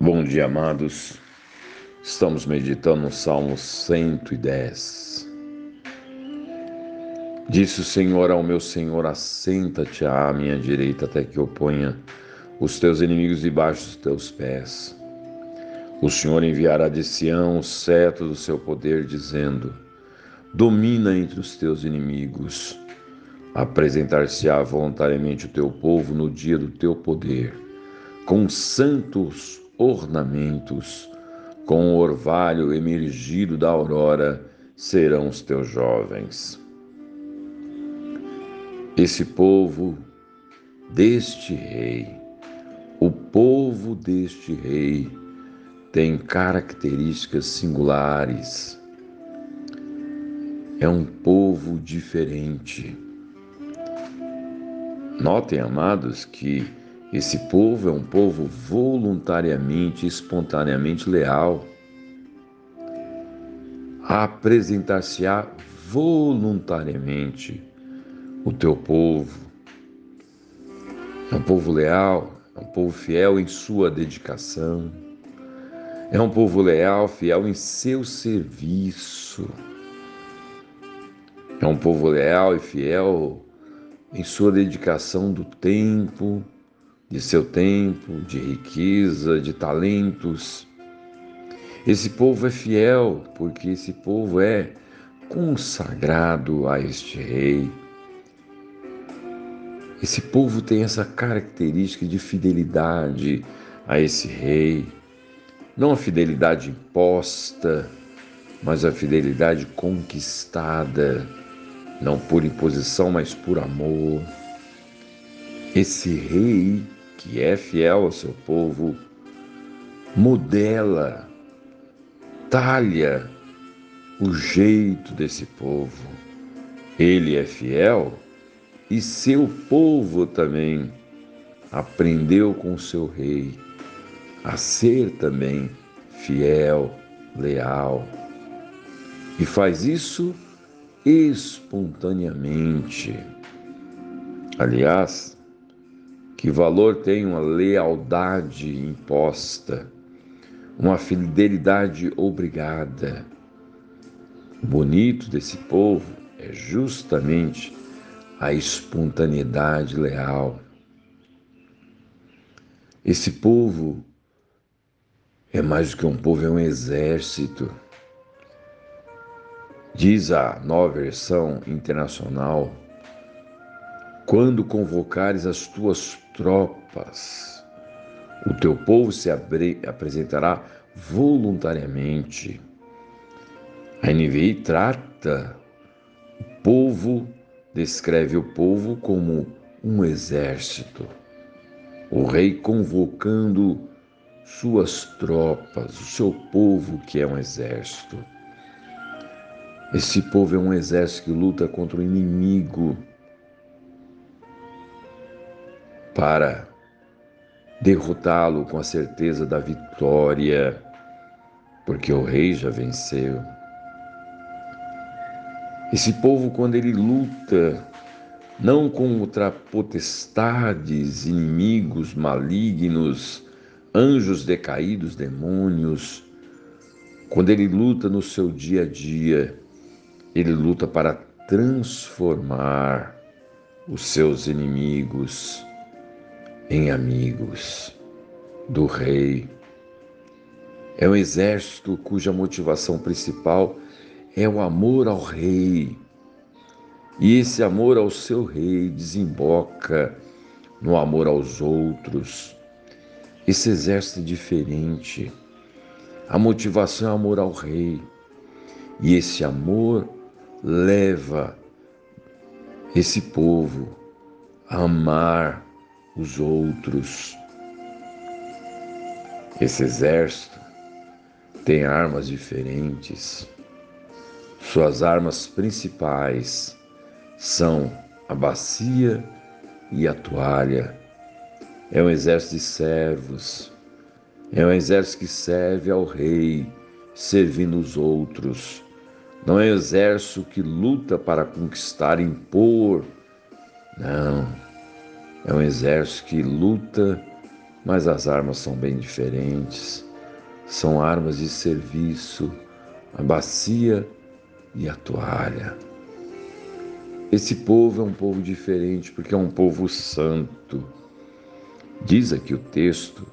Bom dia, amados. Estamos meditando no Salmo 110. Disse o Senhor ao meu Senhor: Assenta-te à minha direita até que eu ponha os teus inimigos debaixo dos teus pés. O Senhor enviará de Sião o cetro do seu poder, dizendo: Domina entre os teus inimigos. Apresentar-se-á voluntariamente o teu povo no dia do teu poder, com santos ornamentos, com o orvalho emergido da aurora serão os teus jovens. Esse povo deste rei, o povo deste rei, tem características singulares. É um povo diferente. Notem, amados, que esse povo é um povo voluntariamente, espontaneamente leal. Apresentar-se-á voluntariamente o teu povo. É um povo leal, é um povo fiel em sua dedicação. É um povo leal, fiel em seu serviço. É um povo leal e fiel em sua dedicação do tempo, de seu tempo, de riqueza, de talentos. Esse povo é fiel, porque esse povo é consagrado a este rei. Esse povo tem essa característica de fidelidade a esse rei. Não a fidelidade imposta, mas a fidelidade conquistada, não por imposição, mas por amor. Esse rei que é fiel ao seu povo, modela, talha o jeito desse povo. Ele é fiel e seu povo também aprendeu com seu rei a ser também fiel, leal. E faz isso espontaneamente. Aliás, que valor tem uma lealdade imposta, uma fidelidade obrigada? O bonito desse povo é justamente a espontaneidade leal. Esse povo é mais do que um povo, é um exército. Diz a nova versão internacional quando convocares as tuas tropas, o teu povo se apresentará voluntariamente. A NVI trata o povo, descreve o povo como um exército. O rei convocando suas tropas, o seu povo que é um exército. Esse povo é um exército que luta contra o inimigo para derrotá-lo com a certeza da vitória, porque o rei já venceu. Esse povo, quando ele luta, não contra potestades, inimigos malignos, anjos decaídos, demônios, quando ele luta no seu dia a dia, ele luta para transformar os seus inimigos em amigos do rei. É um exército cuja motivação principal é o amor ao rei. E esse amor ao seu rei desemboca no amor aos outros. Esse exército é diferente. A motivação é amor ao rei. E esse amor leva esse povo a amar os outros. Esse exército tem armas diferentes. Suas armas principais são a bacia e a toalha. É um exército de servos. É um exército que serve ao rei, servindo os outros. Não é um exército que luta para conquistar, impor. Não é um exército que luta mas as armas são bem diferentes. São armas de serviço, a bacia e a toalha. Esse povo é um povo diferente porque é um povo santo. Diz aqui o texto: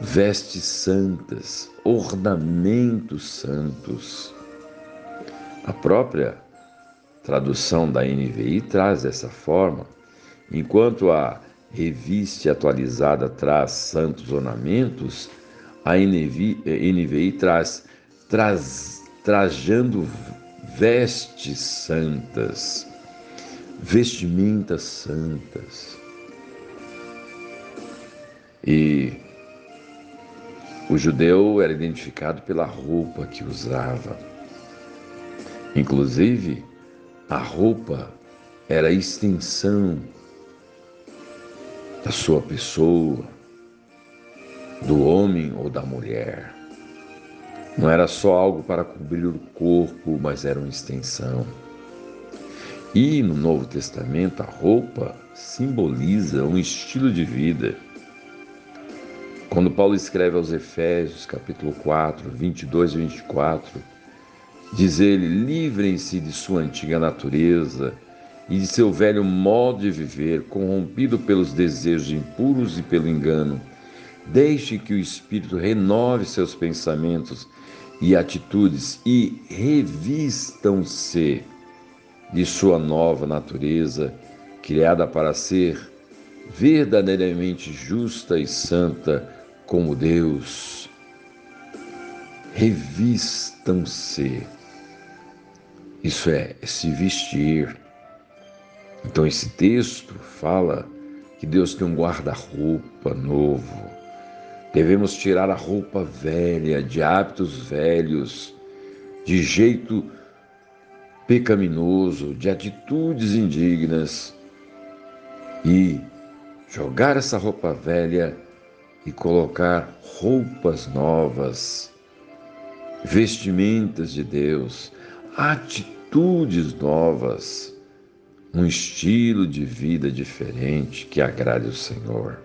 vestes santas, ornamentos santos. A própria tradução da NVI traz dessa forma, enquanto a reviste atualizada traz santos ornamentos, a NVI, NVI traz, traz trajando vestes santas, vestimentas santas. E o judeu era identificado pela roupa que usava. Inclusive, a roupa era a extensão da sua pessoa, do homem ou da mulher. Não era só algo para cobrir o corpo, mas era uma extensão. E no Novo Testamento, a roupa simboliza um estilo de vida. Quando Paulo escreve aos Efésios, capítulo 4, 22 e 24, diz ele: livrem-se de sua antiga natureza e de seu velho modo de viver, corrompido pelos desejos impuros e pelo engano. Deixe que o Espírito renove seus pensamentos e atitudes e revistam-se de sua nova natureza, criada para ser verdadeiramente justa e santa como Deus. Revistam-se. Isso é, se vestir. Então, esse texto fala que Deus tem um guarda-roupa novo. Devemos tirar a roupa velha, de hábitos velhos, de jeito pecaminoso, de atitudes indignas e jogar essa roupa velha e colocar roupas novas, vestimentas de Deus, atitudes novas, um estilo de vida diferente que agrade o Senhor.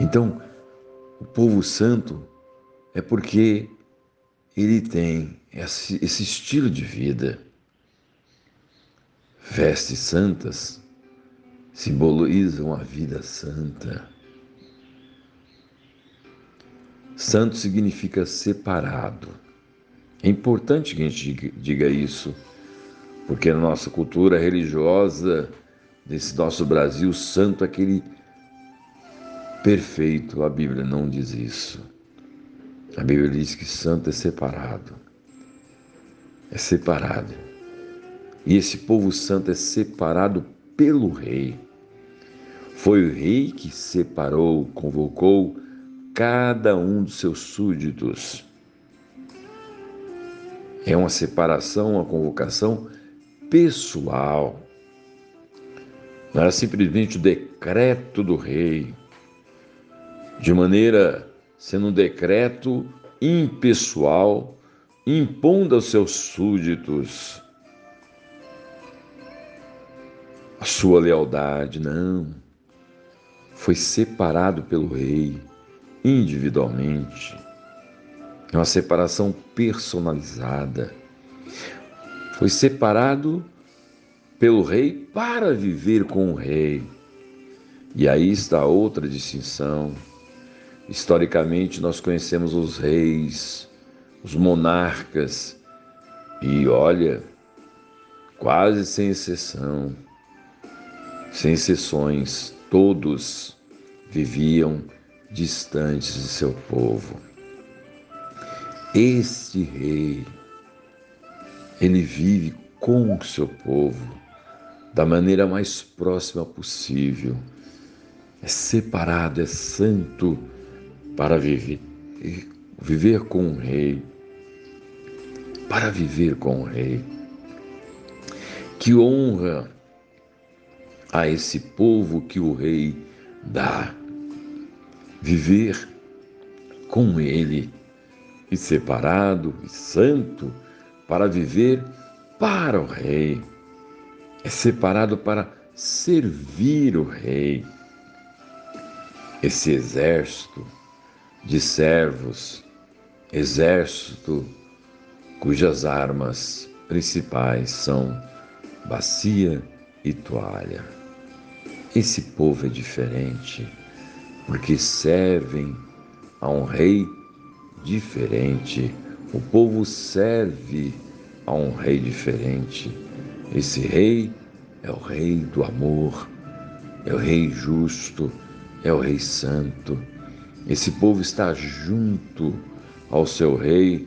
Então, o povo santo é porque ele tem esse, esse estilo de vida. Vestes santas simbolizam a vida santa. Santo significa separado. É importante que a gente diga isso, porque na nossa cultura religiosa desse nosso Brasil, santo aquele perfeito. A Bíblia não diz isso. A Bíblia diz que santo é separado. É separado. E esse povo santo é separado pelo rei. Foi o rei que separou, convocou cada um dos seus súditos. É uma separação, uma convocação pessoal. Não era simplesmente o decreto do rei de maneira sendo um decreto impessoal, impondo aos seus súditos a sua lealdade. Não. Foi separado pelo rei individualmente. É uma separação personalizada. Foi separado pelo rei para viver com o rei. E aí está outra distinção Historicamente, nós conhecemos os reis, os monarcas, e olha, quase sem exceção, sem exceções, todos viviam distantes de seu povo. Este rei, ele vive com o seu povo da maneira mais próxima possível. É separado, é santo para viver, viver com o Rei, para viver com o Rei. Que honra a esse povo que o Rei dá, viver com Ele e separado e santo para viver para o Rei. É separado para servir o Rei. esse exército de servos, exército cujas armas principais são bacia e toalha. Esse povo é diferente porque servem a um rei diferente. O povo serve a um rei diferente. Esse rei é o rei do amor, é o rei justo, é o rei santo. Esse povo está junto ao seu rei,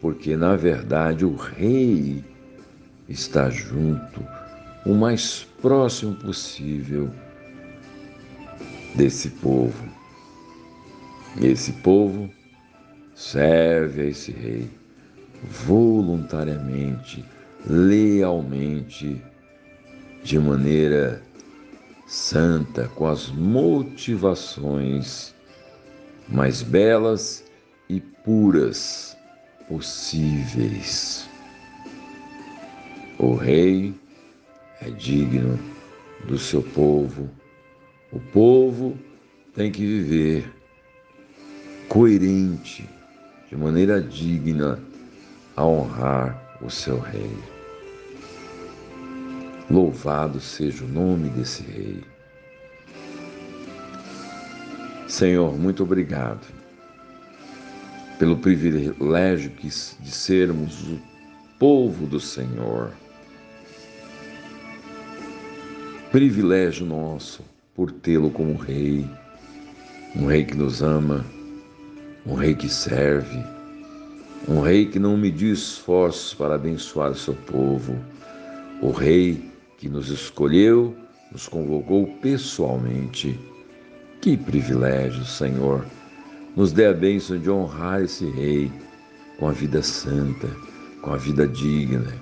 porque na verdade o rei está junto, o mais próximo possível desse povo. E esse povo serve a esse rei voluntariamente, lealmente, de maneira santa, com as motivações mais belas e puras possíveis. O rei é digno do seu povo. O povo tem que viver coerente, de maneira digna, a honrar o seu rei. Louvado seja o nome desse rei. Senhor, muito obrigado pelo privilégio de sermos o povo do Senhor. Privilégio nosso por tê-lo como rei, um rei que nos ama, um rei que serve, um rei que não mediu esforços para abençoar seu povo, o rei que nos escolheu, nos convocou pessoalmente. Que privilégio, Senhor! Nos dê a bênção de honrar esse rei com a vida santa, com a vida digna,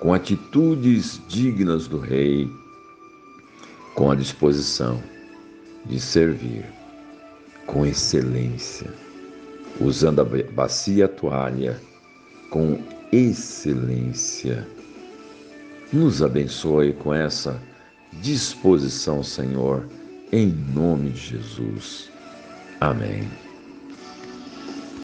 com atitudes dignas do rei com a disposição de servir com excelência, usando a bacia toalha com excelência. Nos abençoe com essa disposição, Senhor, em nome de Jesus. Amém.